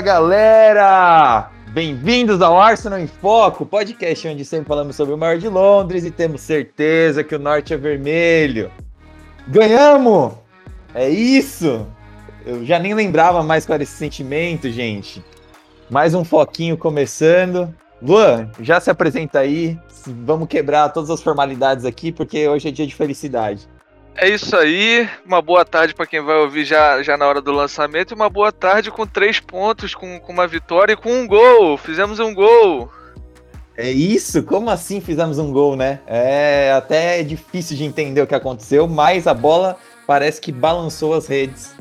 Galera! Bem-vindos ao Arsenal em Foco, podcast onde sempre falamos sobre o maior de Londres e temos certeza que o norte é vermelho. Ganhamos! É isso! Eu já nem lembrava mais qual era esse sentimento, gente. Mais um foquinho começando. Luan, já se apresenta aí. Vamos quebrar todas as formalidades aqui, porque hoje é dia de felicidade. É isso aí, uma boa tarde para quem vai ouvir já, já na hora do lançamento e uma boa tarde com três pontos, com, com uma vitória e com um gol. Fizemos um gol. É isso? Como assim fizemos um gol, né? É até difícil de entender o que aconteceu, mas a bola parece que balançou as redes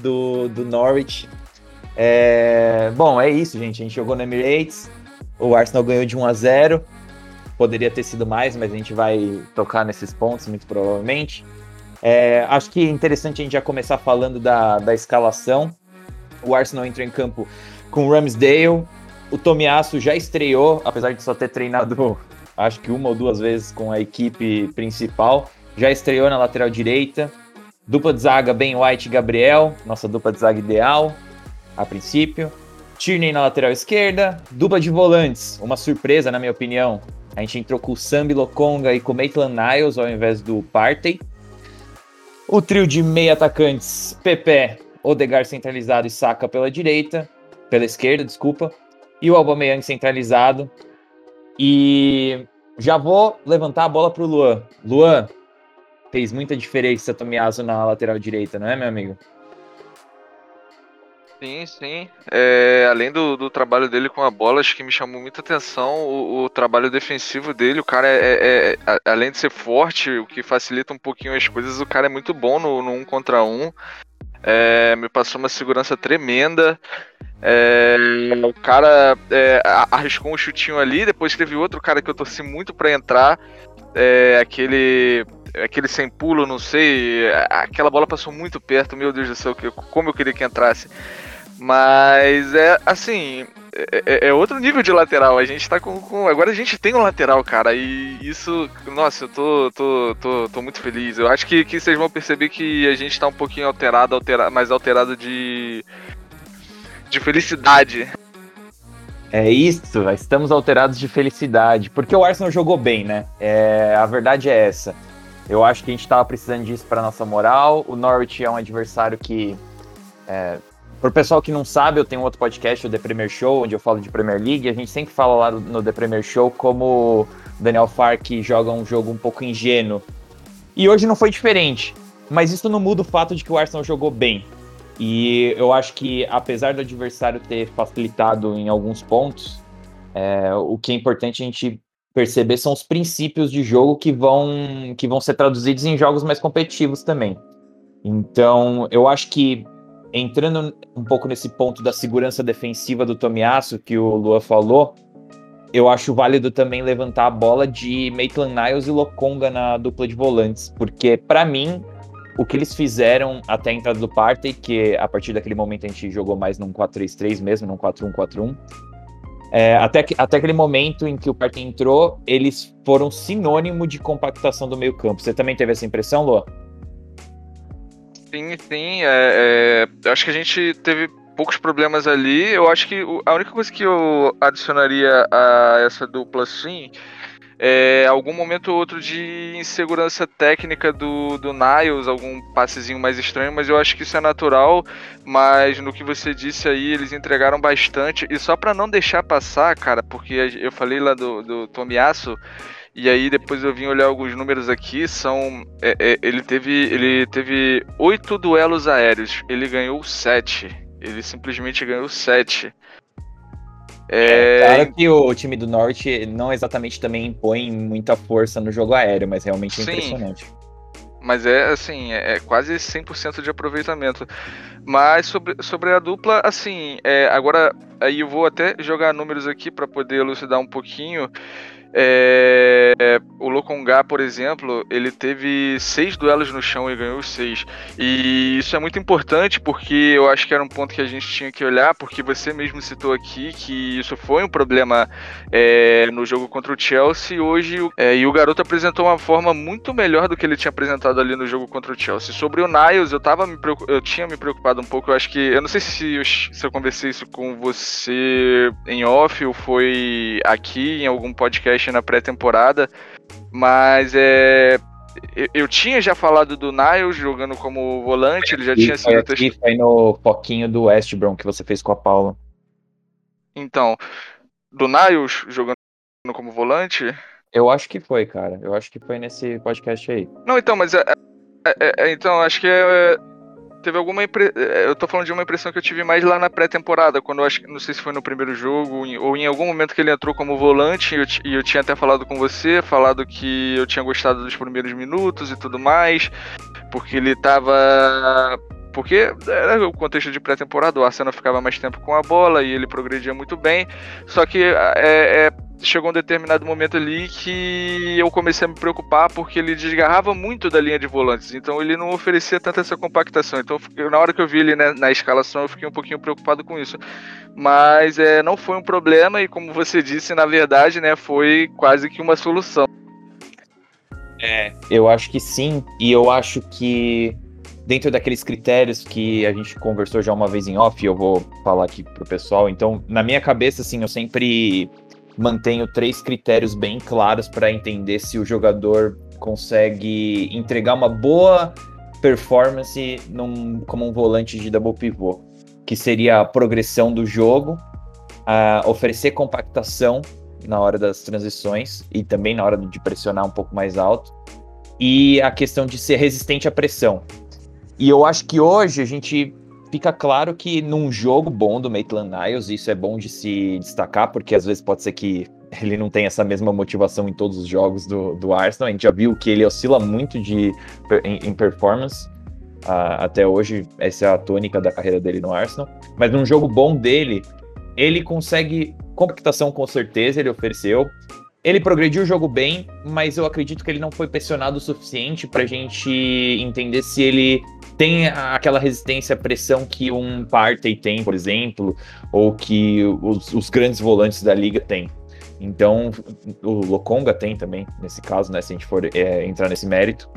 do, do Norwich. É... Bom, é isso, gente. A gente jogou no Emirates, o Arsenal ganhou de 1 a 0 poderia ter sido mais, mas a gente vai tocar nesses pontos muito provavelmente. É, acho que é interessante a gente já começar falando da, da escalação. O Arsenal entrou em campo com o Ramsdale. O Tomiasso já estreou, apesar de só ter treinado, acho que uma ou duas vezes com a equipe principal. Já estreou na lateral direita. Dupla de zaga, Ben White e Gabriel, nossa dupla de zaga ideal, a princípio. Tierney na lateral esquerda. Dupla de volantes, uma surpresa, na minha opinião. A gente entrou com o Sambi Lokonga e com o Maitland Niles ao invés do Partey. O trio de meia atacantes, Pepe, Odegar centralizado e Saka pela direita, pela esquerda, desculpa. E o Aubameyang centralizado. E já vou levantar a bola para o Luan. Luan, fez muita diferença Tomiaso na lateral direita, não é, meu amigo? Sim, sim. É, além do, do, trabalho dele com a bola, acho que me chamou muita atenção o, o trabalho defensivo dele. O cara, é, é, é, além de ser forte, o que facilita um pouquinho as coisas, o cara é muito bom no, no um contra um. É, me passou uma segurança tremenda. É, o cara arriscou um chutinho ali, depois teve outro cara que eu torci muito para entrar. aquele aquele sem pulo, não sei. Aquela bola passou muito perto, meu Deus do céu, como eu queria que entrasse. Mas é assim. É, é, é, outro nível de lateral. A gente tá com, com, Agora a gente tem um lateral, cara. E isso. Nossa, eu tô, tô, tô, tô muito feliz. Eu acho que, que vocês vão perceber que a gente tá um pouquinho alterado, altera, mais alterado de. de felicidade. É isso, estamos alterados de felicidade. Porque o Arsenal jogou bem, né? É, a verdade é essa. Eu acho que a gente tava precisando disso para nossa moral. O Norwich é um adversário que é, Pro pessoal que não sabe, eu tenho outro podcast, o The Premier Show, onde eu falo de Premier League. A gente sempre fala lá no The Premier Show como Daniel Fark joga um jogo um pouco ingênuo. E hoje não foi diferente. Mas isso não muda o fato de que o Arsenal jogou bem. E eu acho que, apesar do adversário ter facilitado em alguns pontos, é, o que é importante a gente perceber são os princípios de jogo que vão, que vão ser traduzidos em jogos mais competitivos também. Então, eu acho que entrando um pouco nesse ponto da segurança defensiva do Tomiasso, que o Lua falou, eu acho válido também levantar a bola de Maitland Niles e Lokonga na dupla de volantes, porque para mim o que eles fizeram até a entrada do Partey, que a partir daquele momento a gente jogou mais num 4-3-3 mesmo, num 4-1-4-1, é, até, até aquele momento em que o Partey entrou, eles foram sinônimo de compactação do meio campo. Você também teve essa impressão, Lua? Sim, sim. É, é, acho que a gente teve poucos problemas ali. Eu acho que a única coisa que eu adicionaria a essa dupla, sim, é algum momento ou outro de insegurança técnica do, do Niles, algum passezinho mais estranho, mas eu acho que isso é natural. Mas no que você disse aí, eles entregaram bastante. E só para não deixar passar, cara, porque eu falei lá do, do Tomiasso. E aí depois eu vim olhar alguns números aqui, são é, é, ele teve ele teve oito duelos aéreos, ele ganhou sete. Ele simplesmente ganhou sete. É... é claro que o time do Norte não exatamente também impõe muita força no jogo aéreo, mas realmente é Sim, impressionante. Mas é assim, é, é quase 100% de aproveitamento. Mas sobre, sobre a dupla, assim, é, agora aí eu vou até jogar números aqui para poder elucidar um pouquinho. É, o Lokongá, por exemplo, ele teve seis duelos no chão e ganhou seis. E isso é muito importante porque eu acho que era um ponto que a gente tinha que olhar, porque você mesmo citou aqui que isso foi um problema é, no jogo contra o Chelsea. Hoje, é, e o garoto apresentou uma forma muito melhor do que ele tinha apresentado ali no jogo contra o Chelsea. Sobre o Niles, eu, tava eu tinha me preocupado um pouco. Eu acho que. Eu não sei se eu, se eu conversei isso com você em off ou foi aqui em algum podcast na pré-temporada, mas é. Eu, tinha já falado do Niles jogando como volante, ele já e tinha sido aqui, Foi no foquinho do West Brom que você fez com a Paula. Então, do Niles jogando como volante? Eu acho que foi, cara. Eu acho que foi nesse podcast aí. Não, então, mas é, é, é então, acho que é, teve alguma impre... É, eu tô falando de uma impressão que eu tive mais lá na pré-temporada, quando eu acho não sei se foi no primeiro jogo ou em algum momento que ele entrou como volante e eu, e eu tinha até falado com você, falado que eu tinha gostado dos primeiros minutos e tudo mais, porque ele tava porque era o contexto de pré-temporada, o Arsenal ficava mais tempo com a bola e ele progredia muito bem. Só que é, é, chegou um determinado momento ali que eu comecei a me preocupar porque ele desgarrava muito da linha de volantes. Então ele não oferecia tanta essa compactação. Então na hora que eu vi ele né, na escalação eu fiquei um pouquinho preocupado com isso. Mas é, não foi um problema e como você disse, na verdade, né, foi quase que uma solução. É, eu acho que sim. E eu acho que dentro daqueles critérios que a gente conversou já uma vez em off, eu vou falar aqui pro pessoal. Então, na minha cabeça, assim, eu sempre mantenho três critérios bem claros para entender se o jogador consegue entregar uma boa performance num, como um volante de double pivô, que seria a progressão do jogo, a oferecer compactação na hora das transições e também na hora de pressionar um pouco mais alto, e a questão de ser resistente à pressão. E eu acho que hoje a gente fica claro que num jogo bom do Maitland Niles, isso é bom de se destacar, porque às vezes pode ser que ele não tenha essa mesma motivação em todos os jogos do, do Arsenal. A gente já viu que ele oscila muito de, em, em performance. Uh, até hoje, essa é a tônica da carreira dele no Arsenal. Mas num jogo bom dele, ele consegue compactação com certeza, ele ofereceu. Ele progrediu o jogo bem, mas eu acredito que ele não foi pressionado o suficiente para a gente entender se ele tem aquela resistência à pressão que um Partey tem, por exemplo, ou que os, os grandes volantes da liga têm. Então, o Lokonga tem também, nesse caso, né? Se a gente for é, entrar nesse mérito.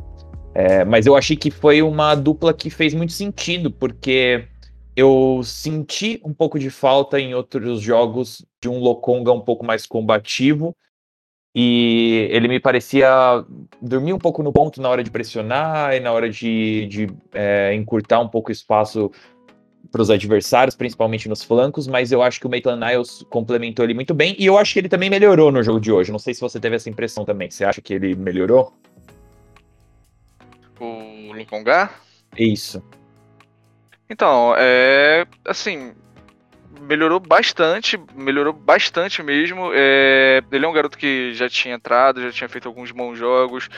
É, mas eu achei que foi uma dupla que fez muito sentido, porque eu senti um pouco de falta em outros jogos de um Lokonga um pouco mais combativo e ele me parecia dormir um pouco no ponto na hora de pressionar e na hora de, de é, encurtar um pouco o espaço para os adversários, principalmente nos flancos, mas eu acho que o Maitland Niles complementou ele muito bem e eu acho que ele também melhorou no jogo de hoje. Não sei se você teve essa impressão também. Você acha que ele melhorou? O Lukonga? Isso. Então, é assim, melhorou bastante, melhorou bastante mesmo. É, ele é um garoto que já tinha entrado, já tinha feito alguns bons jogos.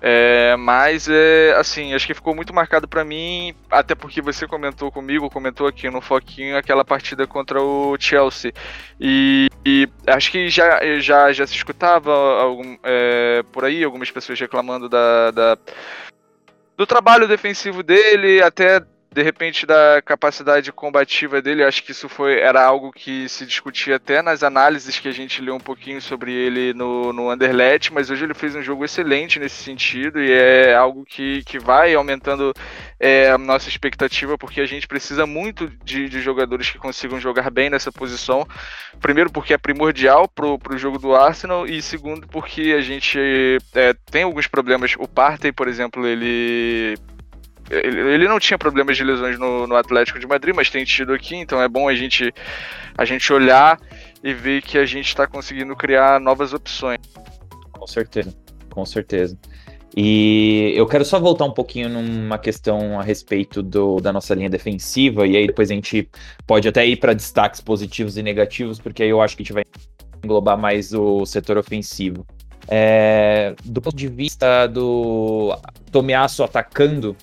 É, mas é assim, acho que ficou muito marcado para mim, até porque você comentou comigo, comentou aqui no Foquinho aquela partida contra o Chelsea. E, e acho que já, já, já se escutava algum, é, por aí algumas pessoas reclamando da, da do trabalho defensivo dele, até de repente da capacidade combativa dele, acho que isso foi era algo que se discutia até nas análises que a gente leu um pouquinho sobre ele no, no Underlet, mas hoje ele fez um jogo excelente nesse sentido e é algo que, que vai aumentando é, a nossa expectativa, porque a gente precisa muito de, de, jogadores que consigam jogar bem nessa posição. Primeiro, porque é primordial para o jogo do Arsenal, e segundo, porque a gente é, tem alguns problemas. O Partey, por exemplo, ele ele, não tinha problemas de lesões no, no, Atlético de Madrid, mas tem tido aqui, então é bom a gente, a gente olhar e ver que a gente está conseguindo criar novas opções. Com certeza, com certeza. E eu quero só voltar um pouquinho numa questão a respeito do, da nossa linha defensiva, e aí depois a gente pode até ir para destaques positivos e negativos, porque aí eu acho que a gente vai englobar mais o setor ofensivo. É, do ponto de vista do Tomiasso atacando,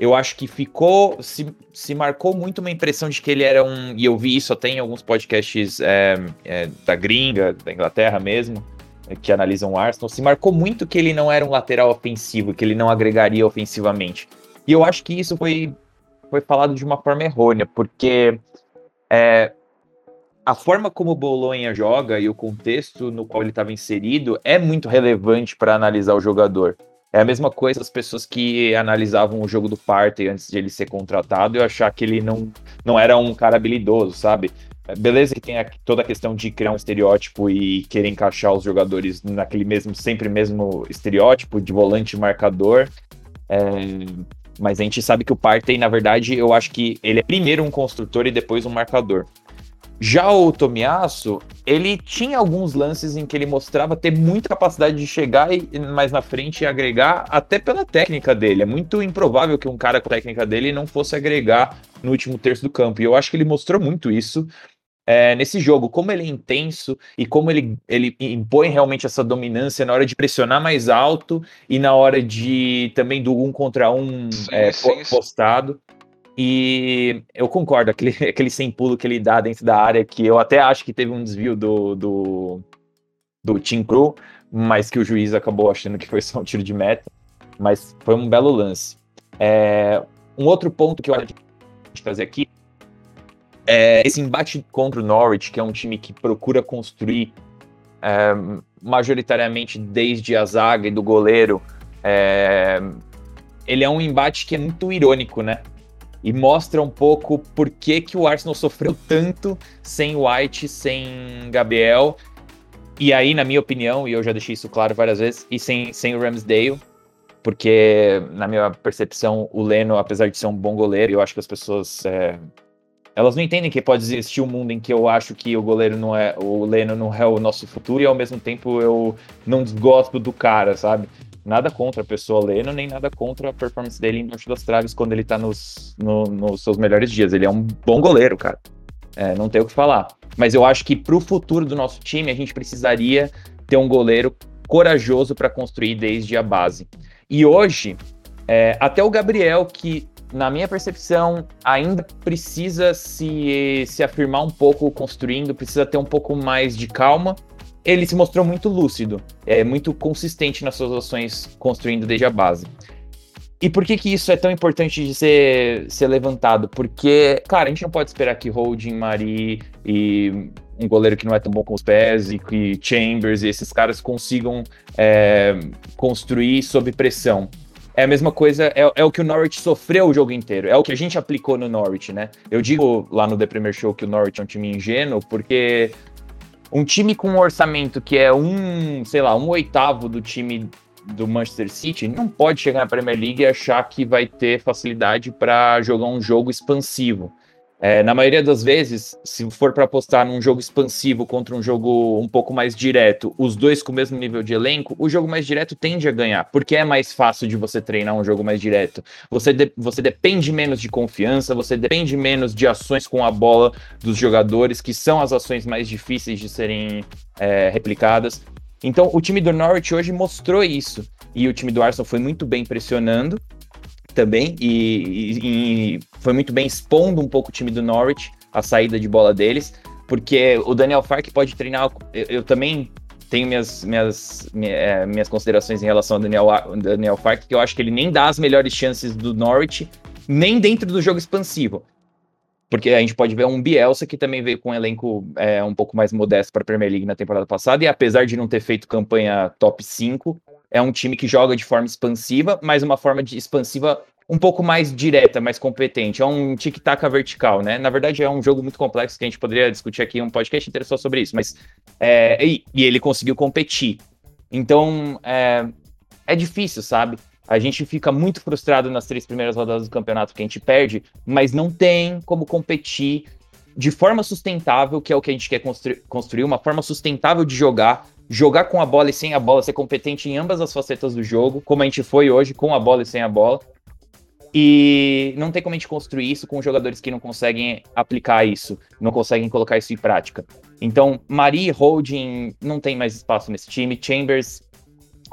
eu acho que ficou, se, se marcou muito uma impressão de que ele era um, e eu vi isso até em alguns podcasts é, é, da gringa, da Inglaterra mesmo, que analisam o Arsenal, se marcou muito que ele não era um lateral ofensivo, que ele não agregaria ofensivamente. E eu acho que isso foi, foi falado de uma forma errônea, porque é, a forma como o Bolonha joga e o contexto no qual ele estava inserido é muito relevante para analisar o jogador. É a mesma coisa as pessoas que analisavam o jogo do Partey antes de ele ser contratado e achar que ele não, não era um cara habilidoso, sabe? Beleza que tem a, toda a questão de criar um estereótipo e querer encaixar os jogadores naquele mesmo, sempre mesmo estereótipo de volante marcador. É, mas a gente sabe que o Partey, na verdade, eu acho que ele é primeiro um construtor e depois um marcador. Já o Tomiasso, ele tinha alguns lances em que ele mostrava ter muita capacidade de chegar e mais na frente e agregar, até pela técnica dele. É muito improvável que um cara com a técnica dele não fosse agregar no último terço do campo. E eu acho que ele mostrou muito isso é, nesse jogo, como ele é intenso e como ele, ele impõe realmente essa dominância na hora de pressionar mais alto e na hora de também do um contra um sim, é, sim, postado. E eu concordo, aquele, aquele sem pulo que ele dá dentro da área, que eu até acho que teve um desvio do, do, do Team Crew, mas que o juiz acabou achando que foi só um tiro de meta. Mas foi um belo lance. É, um outro ponto que eu acho que trazer aqui é esse embate contra o Norwich, que é um time que procura construir é, majoritariamente desde a zaga e do goleiro. É, ele é um embate que é muito irônico, né? E mostra um pouco por que, que o Arsenal sofreu tanto sem White, sem Gabriel. E aí, na minha opinião, e eu já deixei isso claro várias vezes, e sem, sem o Ramsdale, porque, na minha percepção, o Leno, apesar de ser um bom goleiro, eu acho que as pessoas. É, elas não entendem que pode existir um mundo em que eu acho que o goleiro não é. O Leno não é o nosso futuro, e ao mesmo tempo eu não desgosto do cara, sabe? Nada contra a pessoa Leno, nem nada contra a performance dele embaixo das traves quando ele tá nos, no, nos seus melhores dias. Ele é um bom goleiro, cara. É, não tem o que falar. Mas eu acho que pro futuro do nosso time, a gente precisaria ter um goleiro corajoso para construir desde a base. E hoje, é, até o Gabriel, que na minha percepção, ainda precisa se, se afirmar um pouco construindo, precisa ter um pouco mais de calma ele se mostrou muito lúcido, é muito consistente nas suas ações construindo desde a base. E por que que isso é tão importante de ser, ser levantado? Porque, claro, a gente não pode esperar que Holding, Mari e um goleiro que não é tão bom com os pés e que Chambers e esses caras consigam é, construir sob pressão. É a mesma coisa, é, é, o que o Norwich sofreu o jogo inteiro, é o que a gente aplicou no Norwich, né? Eu digo lá no The Premier Show que o Norwich é um time ingênuo, porque um time com um orçamento que é um, sei lá, um oitavo do time do Manchester City não pode chegar na Premier League e achar que vai ter facilidade para jogar um jogo expansivo. É, na maioria das vezes, se for para apostar num jogo expansivo contra um jogo um pouco mais direto, os dois com o mesmo nível de elenco, o jogo mais direto tende a ganhar, porque é mais fácil de você treinar um jogo mais direto. Você, de, você depende menos de confiança, você depende menos de ações com a bola dos jogadores, que são as ações mais difíceis de serem é, replicadas. Então, o time do Norwich hoje mostrou isso. E o time do Arsenal foi muito bem pressionando, também e, e, e, foi muito bem expondo um pouco o time do Norwich, a saída de bola deles, porque o Daniel Fark pode treinar. Eu, eu também tenho minhas, minhas, minhas, minhas considerações em relação ao Daniel, Daniel Fark, que eu acho que ele nem dá as melhores chances do Norwich, nem dentro do jogo expansivo. Porque a gente pode ver um Bielsa que também veio com um elenco é, um pouco mais modesto para a Premier League na temporada passada, e apesar de não ter feito campanha top 5, é um time que joga de forma expansiva, mas uma forma de expansiva um pouco mais direta, mais competente. É um tic-tac vertical, né? Na verdade, é um jogo muito complexo que a gente poderia discutir aqui um podcast inteiro só sobre isso, mas é, e, e, ele conseguiu competir. Então, é, é difícil, sabe? A gente fica muito frustrado nas três primeiras rodadas do campeonato que a gente perde, mas não tem como competir de forma sustentável, que é o que a gente quer construir, construir uma forma sustentável de jogar, jogar com a bola e sem a bola, ser competente em ambas as facetas do jogo, como a gente foi hoje, com a bola e sem a bola. E não tem como a gente construir isso com jogadores que não conseguem aplicar isso, não conseguem colocar isso em prática. Então, Mari Holding não tem mais espaço nesse time. Chambers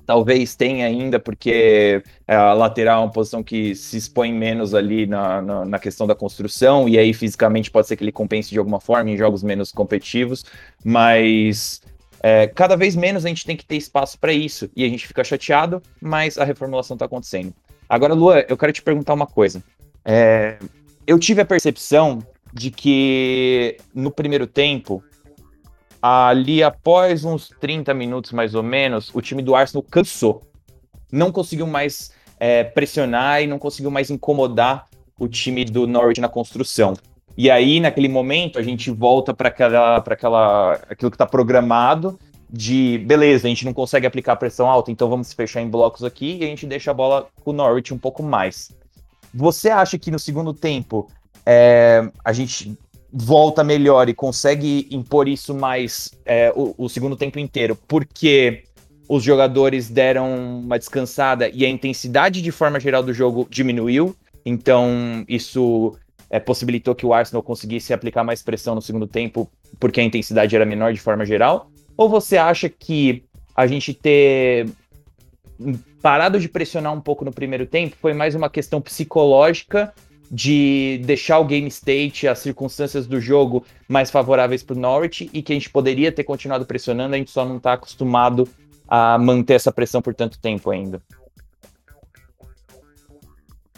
talvez tenha ainda, porque a lateral é uma posição que se expõe menos ali na, na, na, questão da construção, e aí fisicamente pode ser que ele compense de alguma forma em jogos menos competitivos, mas É, cada vez menos a gente tem que ter espaço para isso e a gente fica chateado, mas a reformulação está acontecendo. Agora, Lua, eu quero te perguntar uma coisa. É, eu tive a percepção de que no primeiro tempo, ali após uns 30 minutos mais ou menos, o time do Arsenal cansou. Não conseguiu mais é, pressionar e não conseguiu mais incomodar o time do Norwich na construção. E aí, naquele momento, a gente volta para aquela, para aquela, aquilo que está programado de beleza, a gente não consegue aplicar pressão alta, então vamos fechar em blocos aqui e a gente deixa a bola com o Norwich um pouco mais. Você acha que no segundo tempo é, a gente volta melhor e consegue impor isso mais é, o, o, segundo tempo inteiro, porque os jogadores deram uma descansada e a intensidade de forma geral do jogo diminuiu, então isso é, possibilitou que o Arsenal conseguisse aplicar mais pressão no segundo tempo, porque a intensidade era menor de forma geral? Ou você acha que a gente ter parado de pressionar um pouco no primeiro tempo foi mais uma questão psicológica de deixar o game state, as circunstâncias do jogo mais favoráveis para o Norwich e que a gente poderia ter continuado pressionando, a gente só não está acostumado a manter essa pressão por tanto tempo ainda.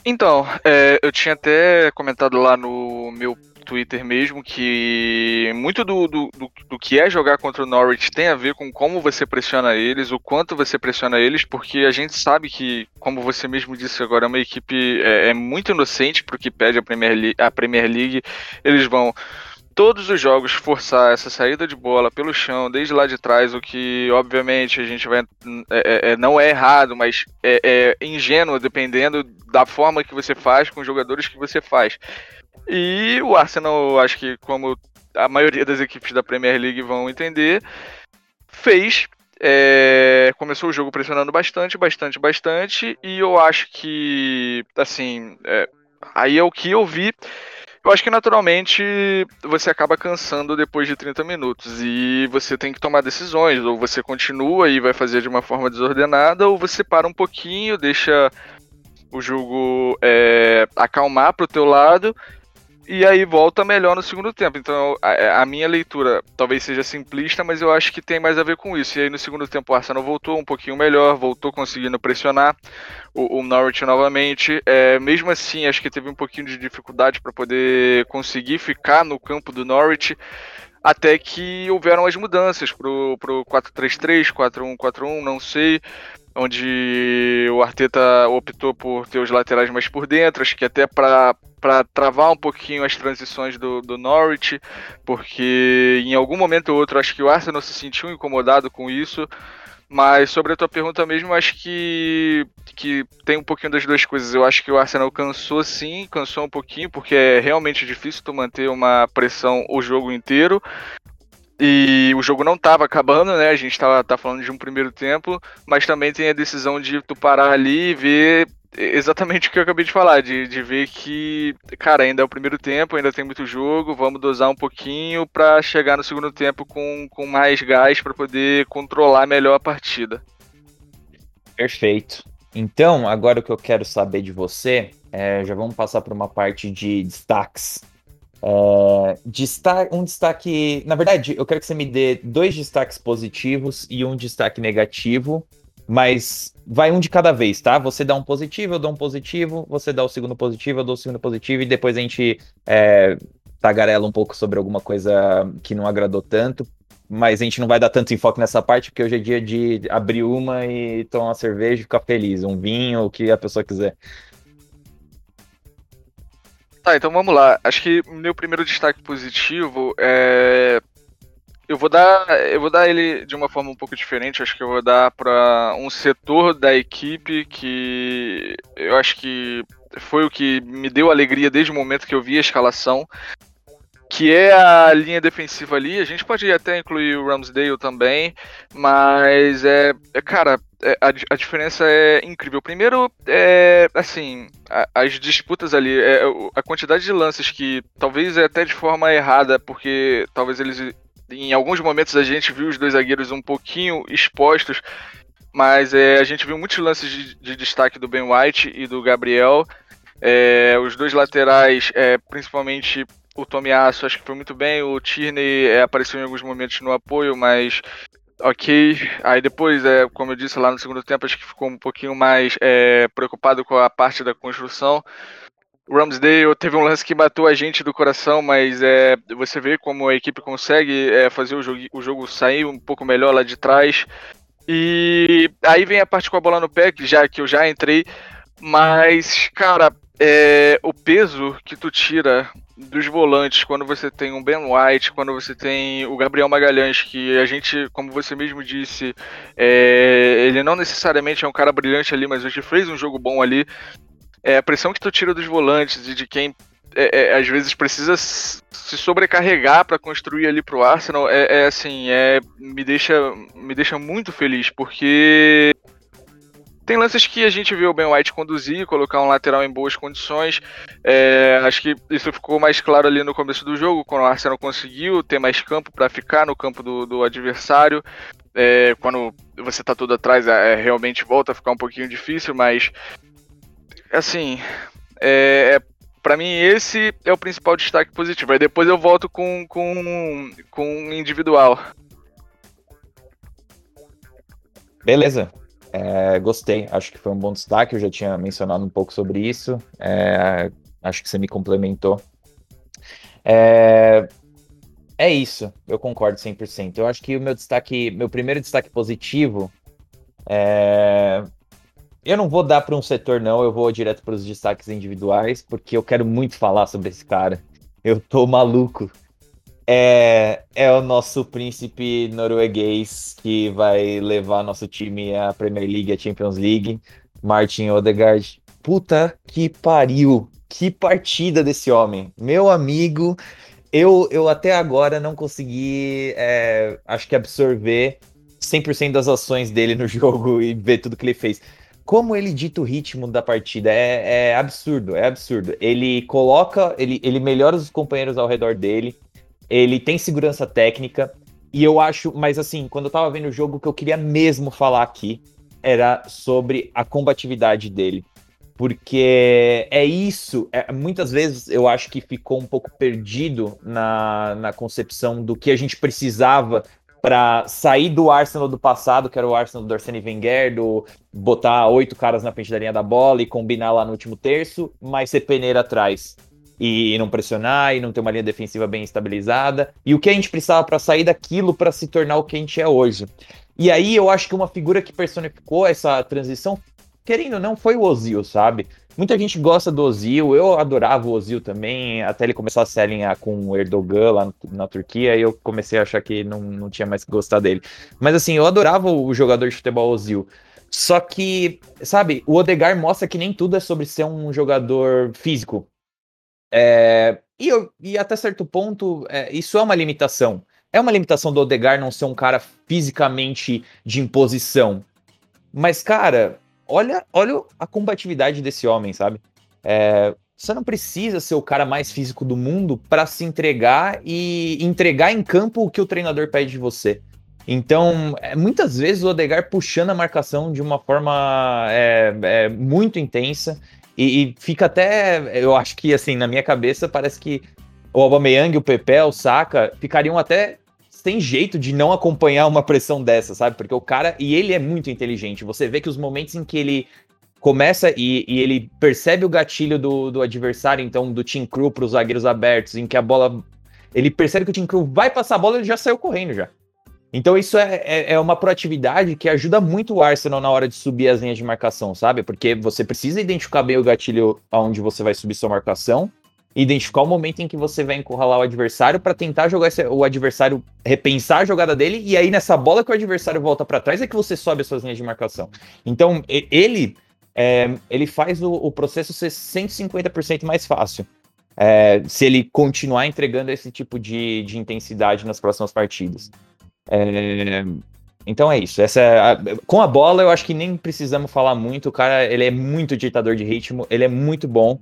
Então, é, eu tinha até comentado lá no meu Twitter mesmo que muito do, do, do, do, que é jogar contra o Norwich tem a ver com como você pressiona eles, o quanto você pressiona eles, porque a gente sabe que, como você mesmo disse agora, é uma equipe é, é muito inocente para o que pede a Premier, League, a Premier League. Eles vão todos os jogos forçar essa saída de bola pelo chão, desde lá de trás, o que obviamente a gente vai. É, é, é não é errado, mas é, é, ingênuo dependendo da forma que você faz com os jogadores que você faz. E o Arsenal, acho que como a maioria das equipes da Premier League vão entender, fez. É, começou o jogo pressionando bastante, bastante, bastante, e eu acho que, assim, é, aí é o que eu vi. Eu acho que naturalmente você acaba cansando depois de 30 minutos e você tem que tomar decisões, ou você continua e vai fazer de uma forma desordenada, ou você para um pouquinho, deixa o jogo é, acalmar pro teu lado e aí volta melhor no segundo tempo. Então a, a, minha leitura talvez seja simplista, mas eu acho que tem mais a ver com isso. E aí no segundo tempo o Arsenal voltou um pouquinho melhor, voltou conseguindo pressionar o, o Norwich novamente. É, mesmo assim, acho que teve um pouquinho de dificuldade para poder conseguir ficar no campo do Norwich. Até que houveram as mudanças pro, pro 4-3-3, 4-1-4-1, não sei onde o Arteta optou por ter os laterais mais por dentro, acho que até para para travar um pouquinho as transições do, do Norwich, porque em algum momento ou outro acho que o Arsenal se sentiu incomodado com isso. Mas sobre a tua pergunta mesmo, acho que, que tem um pouquinho das duas coisas. Eu acho que o Arsenal cansou sim, cansou um pouquinho, porque é realmente difícil tu manter uma pressão o jogo inteiro. E o jogo não estava acabando, né? A gente estava tá falando de um primeiro tempo, mas também tem a decisão de tu parar ali e ver exatamente o que eu acabei de falar, de, de ver que, cara, ainda é o primeiro tempo, ainda tem muito jogo, vamos dosar um pouquinho para chegar no segundo tempo com, com mais gás para poder controlar melhor a partida. Perfeito. Então, agora o que eu quero saber de você, é, já vamos passar para uma parte de destaques é, destaque, um destaque. Na verdade, eu quero que você me dê dois destaques positivos e um destaque negativo, mas vai um de cada vez, tá? Você dá um positivo, eu dou um positivo, você dá o segundo positivo, eu dou o segundo positivo, e depois a gente é, tagarela um pouco sobre alguma coisa que não agradou tanto. Mas a gente não vai dar tanto enfoque nessa parte, porque hoje é dia de abrir uma e tomar uma cerveja e ficar feliz, um vinho, o que a pessoa quiser. Tá, então vamos lá. Acho que meu primeiro destaque positivo é. Eu vou dar, eu vou dar ele de uma forma um pouco diferente. Acho que eu vou dar para um setor da equipe que eu acho que foi o que me deu alegria desde o momento que eu vi a escalação, que é a linha defensiva ali. A gente pode até incluir o Ramsdale também, mas é, é cara, é, a, a, diferença é incrível. Primeiro, é, assim, a, as disputas ali, é, a quantidade de lances que talvez é até de forma errada, porque talvez eles, em alguns momentos a gente viu os dois zagueiros um pouquinho expostos, mas é, a gente viu muitos lances de, de destaque do Ben White e do Gabriel. É, os dois laterais, é, principalmente o Tomiasso, acho que foi muito bem. O Tierney é, apareceu em alguns momentos no apoio, mas ok. Aí depois, é, como eu disse lá no segundo tempo, acho que ficou um pouquinho mais é, preocupado com a parte da construção. O Ramsdale teve um lance que matou a gente do coração, mas é, você vê como a equipe consegue é, fazer o jogo, o jogo sair um pouco melhor lá de trás. E aí vem a parte com a bola no pé, que, já, que eu já entrei. Mas, cara, é, o peso que tu tira dos volantes quando você tem um Ben White, quando você tem o Gabriel Magalhães, que a gente, como você mesmo disse, é, ele não necessariamente é um cara brilhante ali, mas hoje fez um jogo bom ali. É, a pressão que tu tira dos volantes e de quem é, é, às vezes precisa se sobrecarregar para construir ali pro Arsenal é, é, assim é me deixa me deixa muito feliz porque tem lances que a gente viu o Ben White conduzir, colocar um lateral em boas condições. É, acho que isso ficou mais claro ali no começo do jogo, quando o Arsenal conseguiu ter mais campo para ficar no campo do, do adversário. É, quando você está todo atrás, é, realmente volta a ficar um pouquinho difícil, mas assim, é, é para mim esse é o principal destaque positivo. Aí depois eu volto com com com individual. Beleza. É, gostei, acho que foi um bom destaque. Eu já tinha mencionado um pouco sobre isso. É, acho que você me complementou. É, é isso, eu concordo 100%. Eu acho que o meu destaque, meu primeiro destaque positivo é, eu não vou dar para um setor, não, eu vou direto para os destaques individuais, porque eu quero muito falar sobre esse cara. Eu tô maluco. É, é o nosso príncipe norueguês que vai levar nosso time à Premier League, à Champions League, Martin Odegaard. Puta que pariu! Que partida desse homem! Meu amigo, eu, eu até agora não consegui, é, acho que absorver 100% das ações dele no jogo e ver tudo que ele fez como ele dita o ritmo da partida é, é, absurdo, é absurdo. Ele coloca, ele, ele melhora os companheiros ao redor dele, ele tem segurança técnica, e eu acho, mas assim, quando eu tava vendo o jogo, o que eu queria mesmo falar aqui era sobre a combatividade dele. Porque é isso, é, muitas vezes eu acho que ficou um pouco perdido na, na concepção do que a gente precisava para sair do Arsenal do passado, que era o Arsenal do Arsene Wenger, do botar oito caras na frente da linha da bola e combinar lá no último terço, mas ser peneira atrás e não pressionar e não ter uma linha defensiva bem estabilizada. E o que a gente precisava para sair daquilo para se tornar o que a gente é hoje. E aí eu acho que uma figura que personificou essa transição, querendo ou não, foi o Ozil, sabe? Muita gente gosta do Ozil, eu adorava o Ozil também, até ele começar a se alinhar com o Erdogan lá na Turquia, e eu comecei a achar que não, não tinha mais que gostar dele. Mas assim, eu adorava o jogador de futebol Ozil. Só que, sabe, o Odegar mostra que nem tudo é sobre ser um jogador físico. É, e, eu, e até certo ponto, é, isso é uma limitação. É uma limitação do Odegar não ser um cara fisicamente de imposição. Mas, cara, olha, olha a combatividade desse homem, sabe? É, você não precisa ser o cara mais físico do mundo para se entregar e entregar em campo o que o treinador pede de você. Então, é, muitas vezes o Odegar puxando a marcação de uma forma é, é, muito intensa e, e, fica até, eu acho que assim, na minha cabeça parece que o Aubameyang, o Pepe, o Saka ficariam até sem jeito de não acompanhar uma pressão dessa, sabe? Porque o cara, e ele é muito inteligente. Você vê que os momentos em que ele começa e, e ele percebe o gatilho do, do adversário, então do Team Crew para os zagueiros abertos, em que a bola. Ele percebe que o Team Crew vai passar a bola, ele já saiu correndo já. Então isso é, é, é, uma proatividade que ajuda muito o Arsenal na hora de subir as linhas de marcação, sabe? Porque você precisa identificar bem o gatilho aonde você vai subir sua marcação identificar o momento em que você vai encurralar o adversário para tentar jogar esse, o adversário repensar a jogada dele e aí nessa bola que o adversário volta para trás é que você sobe as suas linhas de marcação. Então ele é, ele faz o, o, processo ser 150% mais fácil. É, se ele continuar entregando esse tipo de, de intensidade nas próximas partidas. É, então é isso. Essa a, com a bola, eu acho que nem precisamos falar muito. O cara ele é muito ditador de ritmo, ele é muito bom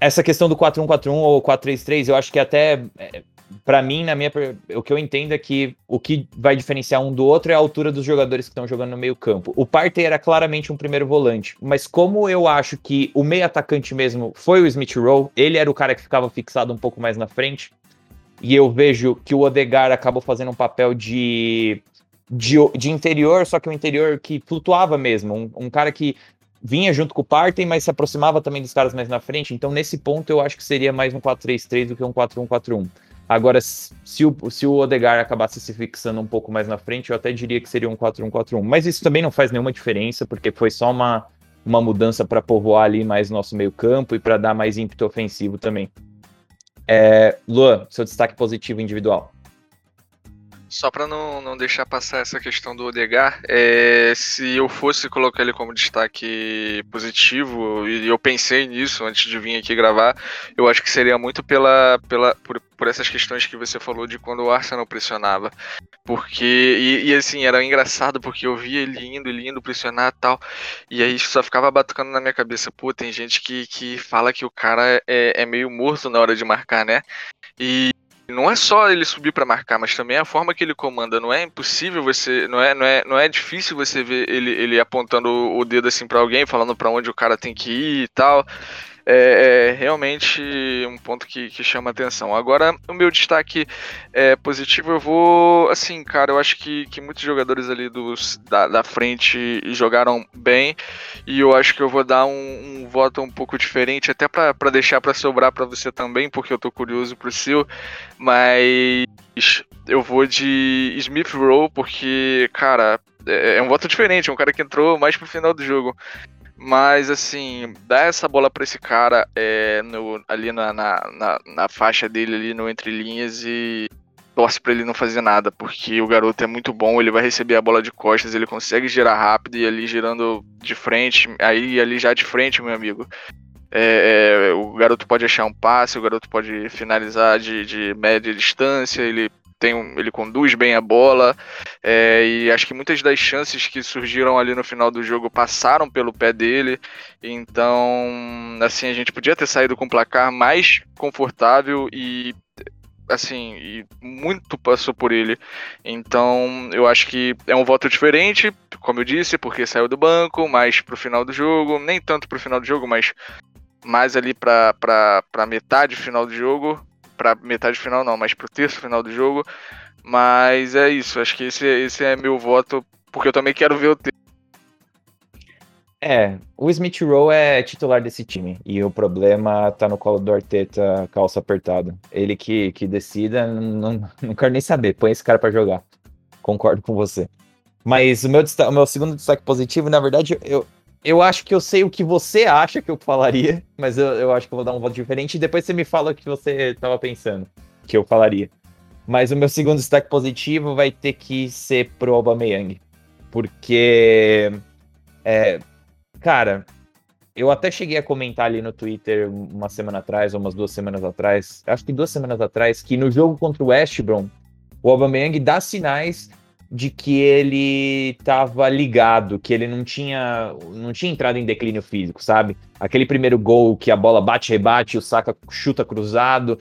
essa questão do 4-1-4-1 ou 4-3-3, eu acho que até, é, para mim, na minha, o que eu entendo é que o que vai diferenciar um do outro é a altura dos jogadores que estão jogando no meio campo. O Partey era claramente um primeiro volante, mas como eu acho que o meio atacante mesmo foi o Smith Rowe, ele era o cara que ficava fixado um pouco mais na frente, e eu vejo que o Odegar acabou fazendo um papel de de, de interior, só que um interior que flutuava mesmo. Um, um cara que vinha junto com o Parten, mas se aproximava também dos caras mais na frente. Então, nesse ponto, eu acho que seria mais um 4-3-3 do que um 4-1-4-1. Agora, se o, se o Odegar acabasse se fixando um pouco mais na frente, eu até diria que seria um 4-1-4-1. Mas isso também não faz nenhuma diferença, porque foi só uma, uma mudança para povoar ali mais nosso meio-campo e para dar mais ímpeto ofensivo também. É, Luan, seu destaque positivo individual. Só para não, não deixar passar essa questão do Odegar, é, se eu fosse colocar ele como destaque positivo, e eu pensei nisso antes de vir aqui gravar, eu acho que seria muito pela, pela, por, por essas questões que você falou de quando o Arsenal pressionava. Porque, e, e assim, era engraçado porque eu via ele indo, ele indo pressionar e tal, e aí só ficava batucando na minha cabeça, pô, tem gente que, que fala que o cara é, é meio morto na hora de marcar, né? E não é só ele subir para marcar, mas também a forma que ele comanda. Não é impossível você, não é, não é, não é difícil você ver ele, ele apontando o dedo assim para alguém, falando para onde o cara tem que ir e tal é, é realmente um ponto que, que chama atenção. Agora, o meu destaque é, positivo, eu vou. Assim, cara, eu acho que, que muitos jogadores ali dos, da, da frente jogaram bem e eu acho que eu vou dar um, um voto um pouco diferente, até para deixar para sobrar para você também, porque eu tô curioso pro seu, mas eu vou de Smith Rowe, porque, cara, é, é um voto diferente, é um cara que entrou mais pro final do jogo. Mas, assim, dá essa bola para esse cara é, no, ali na, na, na, na, faixa dele, ali no entre linhas e torce para ele não fazer nada, porque o garoto é muito bom, ele vai receber a bola de costas, ele consegue girar rápido e ali girando de frente, aí ali já de frente, meu amigo. É, é, o garoto pode achar um passe, o garoto pode finalizar de, de média distância, ele tem um, ele conduz bem a bola é, e acho que muitas das chances que surgiram ali no final do jogo passaram pelo pé dele. Então, assim, a gente podia ter saído com um placar mais confortável e assim, e muito passou por ele. Então, eu acho que é um voto diferente, como eu disse, porque saiu do banco, mais pro final do jogo, nem tanto pro final do jogo, mas mais ali pra metade final do jogo pra metade final não, mas pro terço final do jogo. Mas é isso, acho que esse, esse é meu voto, porque eu também quero ver o terço. É, o Smith Rowe é titular desse time e o problema tá no colo do Arteta, calça apertada. Ele que, que decida, não, não quero nem saber, põe esse cara para jogar. Concordo com você. Mas o meu, o meu segundo destaque positivo, na verdade, eu, eu acho que eu sei o que você acha que eu falaria, mas eu, eu acho que eu vou dar um voto diferente e depois você me fala o que você estava pensando que eu falaria. Mas o meu segundo destaque positivo vai ter que ser pro Aubameyang. Porque, é, cara, eu até cheguei a comentar ali no Twitter uma semana atrás, ou umas duas semanas atrás, acho que duas semanas atrás, que no jogo contra o West Brom, o Aubameyang dá sinais de que ele estava ligado, que ele não tinha, não tinha entrado em declínio físico, sabe? Aquele primeiro gol que a bola bate, rebate, o Saka chuta cruzado.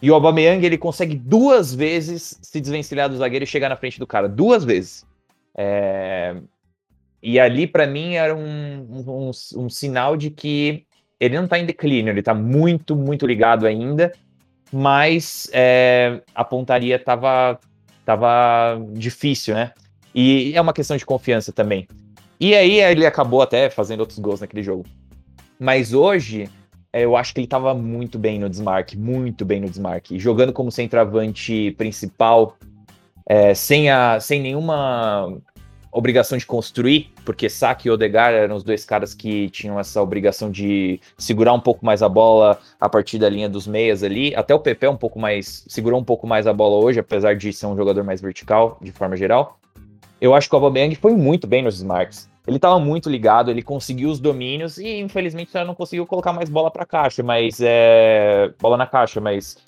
E o Aubameyang, ele consegue duas vezes se desvencilhar do zagueiro e chegar na frente do cara. Duas vezes. É... E ali, para mim, era um, um, um, sinal de que ele não está em declínio, ele está muito, muito ligado ainda, mas é, a pontaria estava tava difícil, né? E é uma questão de confiança também. E aí ele acabou até fazendo outros gols naquele jogo. Mas hoje, é, eu acho que ele estava muito bem no desmarque, muito bem no desmarque. Jogando como centroavante principal, é, sem, a, sem nenhuma obrigação de construir, porque Saki e Odegar eram os dois caras que tinham essa obrigação de segurar um pouco mais a bola a partir da linha dos meias ali. Até o Pepe um pouco mais segurou um pouco mais a bola hoje, apesar de ser um jogador mais vertical de forma geral. Eu acho que o Aubameyang foi muito bem nos desmarques. Ele estava muito ligado, ele conseguiu os domínios e infelizmente não conseguiu colocar mais bola para caixa, mas é bola na caixa, mas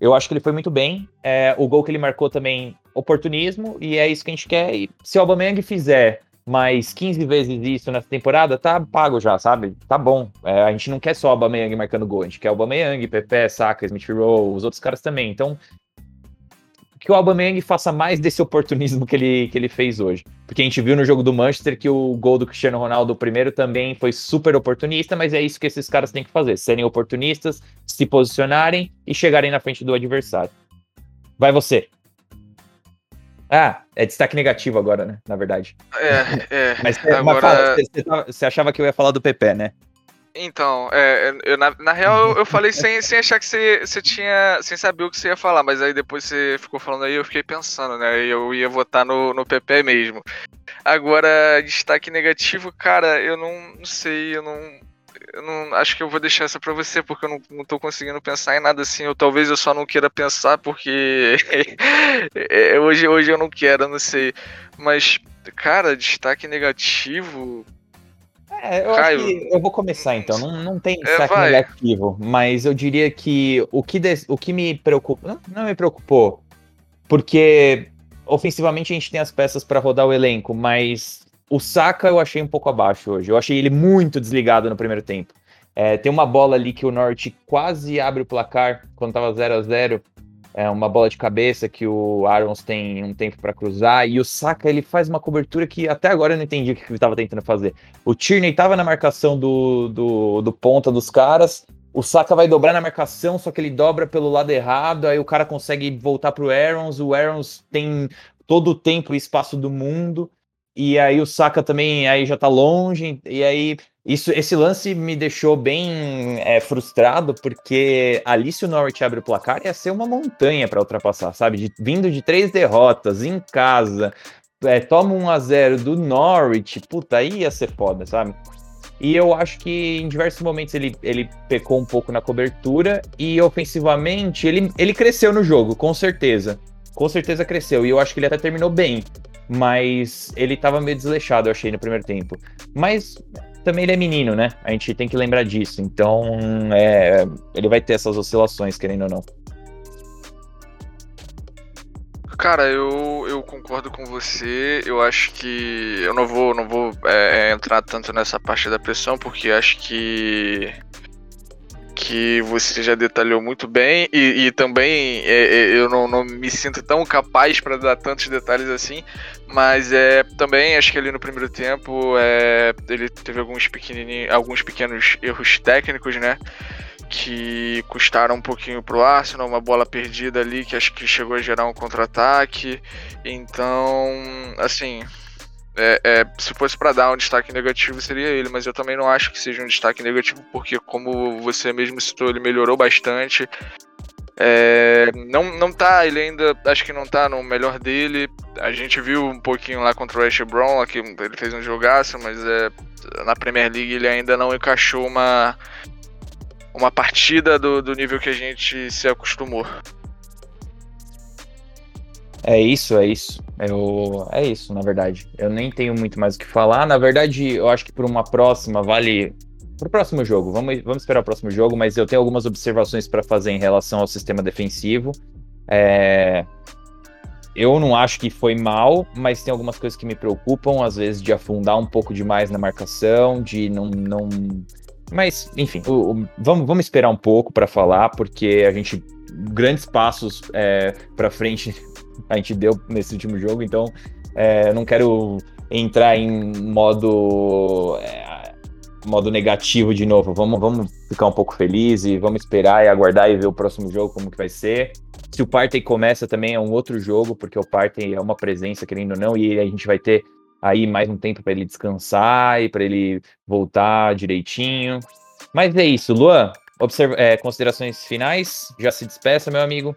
eu acho que ele foi muito bem. É, o gol que ele marcou também, oportunismo, e é isso que a gente quer. E se o Aubameyang fizer mais 15 vezes isso nessa temporada, tá pago já, sabe? Tá bom. É, a gente não quer só o Aubameyang marcando gol, a gente quer o Aubameyang, Pepe, Saka, Smith Rowe, os outros caras também. Então, que o Aubameyang faça mais desse oportunismo que ele, que ele fez hoje. Porque a gente viu no jogo do Manchester que o gol do Cristiano Ronaldo primeiro também foi super oportunista, mas é isso que esses caras têm que fazer, serem oportunistas, se posicionarem e chegarem na frente do adversário. Vai você. Ah, é destaque negativo agora, né? Na verdade. É, é. mas, agora... mas fala, você, você, achava que eu ia falar do PP, né? Então, é, eu, na, na real eu, eu falei sem, sem achar que você, você tinha. sem saber o que você ia falar, mas aí depois você ficou falando aí eu fiquei pensando, né? E eu ia votar no, no PP mesmo. Agora, destaque negativo, cara, eu não, não sei, eu não. Eu não acho que eu vou deixar essa pra você, porque eu não, não tô conseguindo pensar em nada assim. Ou talvez eu só não queira pensar, porque é, hoje, hoje eu não quero, eu não sei. Mas, cara, destaque negativo. É, eu Caio, acho que eu vou começar então. Não, não tem destaque é, negativo, mas eu diria que o que, de, o que me preocupa. Não, não me preocupou, porque ofensivamente a gente tem as peças para rodar o elenco, mas o Saka eu achei um pouco abaixo hoje. Eu achei ele muito desligado no primeiro tempo. É, tem uma bola ali que o Norte quase abre o placar quando tava 0 a 0 é uma bola de cabeça que o Arons tem um tempo para cruzar e o Saka ele faz uma cobertura que até agora eu não entendi o que ele estava tentando fazer. O Tierney estava na marcação do, do, do, ponta dos caras, o Saka vai dobrar na marcação, só que ele dobra pelo lado errado, aí o cara consegue voltar pro Arons, o Arons tem todo o tempo e espaço do mundo, e aí o Saka também aí já tá longe, e aí isso, esse lance me deixou bem é, frustrado, porque ali se o Norwich abre o placar ia ser uma montanha para ultrapassar, sabe? De, vindo de três derrotas em casa, é, toma um a 0 do Norwich, puta, aí ia ser foda, sabe? E eu acho que em diversos momentos ele, ele pecou um pouco na cobertura e ofensivamente ele, ele cresceu no jogo, com certeza. Com certeza cresceu. E eu acho que ele até terminou bem. Mas ele tava meio desleixado, eu achei, no primeiro tempo. Mas também ele é menino, né? A gente tem que lembrar disso. Então, é, ele vai ter essas oscilações, querendo ou não. Cara, eu, eu concordo com você. Eu acho que eu não vou, não vou é, entrar tanto nessa parte da pressão, porque acho que que você já detalhou muito bem e, e também é, é, eu não, não, me sinto tão capaz para dar tantos detalhes assim, mas é também acho que ali no primeiro tempo é, ele teve alguns alguns pequenos erros técnicos, né? Que custaram um pouquinho pro Arsenal, uma bola perdida ali que acho que chegou a gerar um contra-ataque. Então, assim, é, é, se fosse para dar um destaque negativo seria ele, mas eu também não acho que seja um destaque negativo porque, como você mesmo citou, ele melhorou bastante. É, não, não tá, ele ainda acho que não tá no melhor dele. A gente viu um pouquinho lá contra o West Brom, que ele fez um jogaço, mas é, na Premier League ele ainda não encaixou uma, uma partida do, do nível que a gente se acostumou. É isso, é isso. Eu, é isso, na verdade. Eu nem tenho muito mais o que falar. Na verdade, eu acho que por uma próxima vale. Pro próximo jogo, vamos, vamos esperar o próximo jogo, mas eu tenho algumas observações para fazer em relação ao sistema defensivo. É... Eu não acho que foi mal, mas tem algumas coisas que me preocupam, às vezes de afundar um pouco demais na marcação, de não. não... Mas, enfim, o, o, vamos, vamos esperar um pouco para falar, porque a gente. Grandes passos é, para frente a gente deu nesse último jogo, então é, não quero entrar em modo é, modo negativo de novo. Vamos, vamos ficar um pouco feliz e vamos esperar e aguardar e ver o próximo jogo como que vai ser. Se o Partey começa também é um outro jogo, porque o Partey é uma presença, querendo ou não, e a gente vai ter aí mais um tempo para ele descansar e para ele voltar direitinho. Mas é isso, Luan. Observa é, considerações finais? Já se despeça, meu amigo.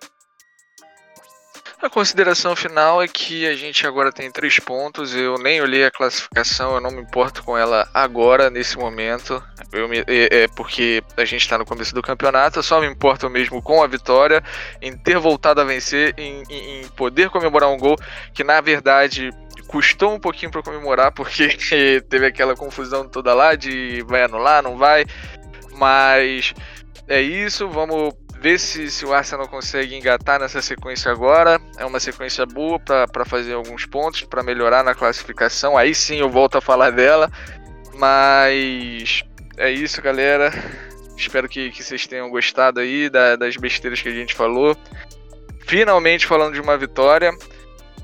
A consideração final é que a gente agora tem três pontos. Eu nem olhei a classificação, eu não me importo com ela agora, nesse momento. Me, é, é porque a gente está no começo do campeonato. Eu só me importo mesmo com a vitória, em ter voltado a vencer, em, em, em poder comemorar um gol que na verdade custou um pouquinho para comemorar, porque teve aquela confusão toda lá de vai anular, não vai. Mas é isso, vamos ver se, se o Arsenal consegue engatar nessa sequência agora. É uma sequência boa para fazer alguns pontos, para melhorar na classificação. Aí sim eu volto a falar dela. Mas é isso, galera. Espero que, que vocês tenham gostado aí da, das besteiras que a gente falou. Finalmente falando de uma vitória.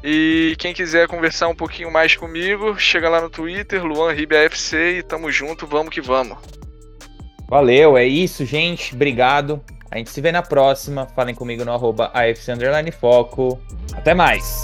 E quem quiser conversar um pouquinho mais comigo, chega lá no Twitter, Luan e tamo junto, vamos que vamos. Valeu, é isso, gente. Obrigado. A gente se vê na próxima. Falem comigo no arroba AFC Foco. Até mais!